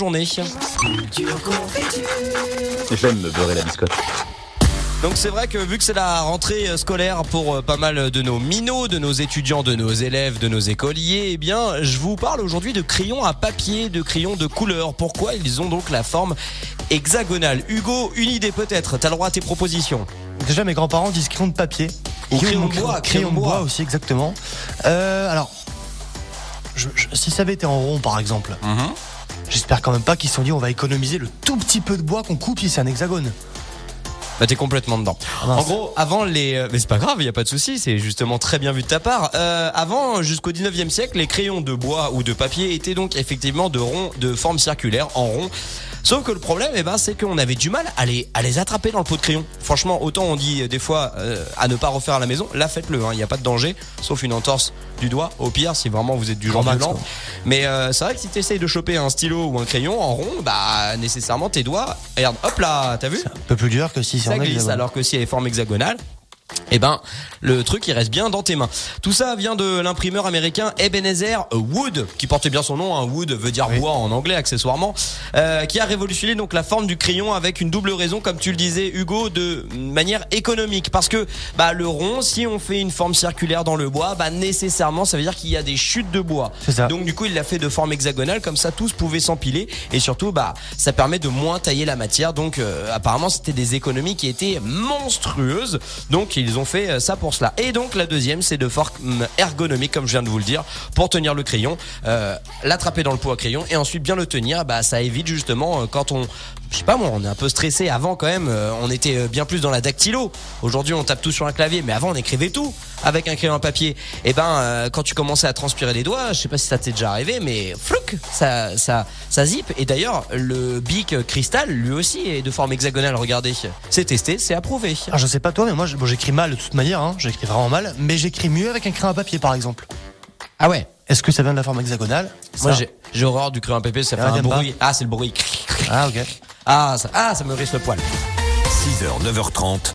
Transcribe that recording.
journée. J'aime me beurrer la biscotte. Donc c'est vrai que vu que c'est la rentrée euh, scolaire pour euh, pas mal de nos minots, de nos étudiants, de nos élèves, de nos écoliers, eh bien je vous parle aujourd'hui de crayons à papier, de crayons de couleur. Pourquoi ils ont donc la forme hexagonale? Hugo, une idée peut-être, t'as le droit à tes propositions. Déjà, mes grands-parents disent crayon de papier. Ou crayon de bois, crayon, crayon de bois bois. aussi, exactement. Euh, alors, je- je- si ça avait été en rond, par exemple, j'espère quand même pas qu'ils se sont dit on va économiser le tout petit peu de bois qu'on coupe si c'est un hexagone. Bah t'es complètement dedans. Ah. En gros, avant les, euh, mais c'est pas grave, il y a pas de souci, c'est justement très bien vu de ta part. Euh, avant, jusqu'au 19e siècle, les crayons de bois ou de papier étaient donc effectivement de rond, de forme circulaire, en rond. Sauf que le problème, eh ben, c'est qu'on avait du mal à les, à les attraper dans le pot de crayon. Franchement, autant on dit euh, des fois euh, à ne pas refaire à la maison, là faites-le, il n'y a pas de danger, sauf une entorse du doigt, au pire, si vraiment vous êtes du genre violent. Mais euh, c'est vrai que si tu essayes de choper un stylo ou un crayon en rond, bah nécessairement tes doigts, regarde, hop là, t'as vu Un peu plus dur que si c'est ça glisse alors que si elle est forme hexagonale eh ben, le truc, il reste bien dans tes mains. Tout ça vient de l'imprimeur américain Ebenezer Wood, qui portait bien son nom. Hein. Wood veut dire Oui. bois en anglais, accessoirement, euh, qui a révolutionné donc la forme du crayon avec une double raison, comme tu le disais, Hugo, de manière économique. Parce que bah, le rond, si on fait une forme circulaire dans le bois, bah, nécessairement, ça veut dire qu'il y a des chutes de bois. C'est ça. Donc du coup, il l'a fait de forme hexagonale, comme ça tous pouvaient s'empiler et surtout, bah, ça permet de moins tailler la matière. Donc euh, apparemment, c'était des économies qui étaient monstrueuses. Donc ils ont fait euh, ça pour cela. Et donc la deuxième, c'est de forme ergonomique, comme je viens de vous le dire, pour tenir le crayon, euh, l'attraper dans le pot à crayon et ensuite bien le tenir. Bah, ça évite justement euh, quand on je sais pas moi, on est un peu stressé. Avant quand même, euh, on était euh, bien plus dans la dactylo. Aujourd'hui, on tape tout sur un clavier, mais avant, on écrivait tout avec un crayon à papier. Et ben, euh, quand tu commençais à transpirer les doigts, je sais pas si ça t'est déjà arrivé, mais flouc, ça, ça, ça zip. Et d'ailleurs, le bic cristal, lui aussi, est de forme hexagonale. Regardez, c'est testé, c'est approuvé. Alors, je sais pas toi, mais moi, bon, j'écris mal de toute manière, hein, j'écris vraiment mal, mais j'écris mieux avec un crayon à papier, par exemple. Ah ouais. Est-ce que ça vient de la forme hexagonale? Moi, j'ai, horreur du crayon à papier, ça fait Ah, un t'aimes pas bruit. Ah, c'est le bruit. Ah, ok. Ah, ça, ah, ça me risque le poil. 6h, 9h30.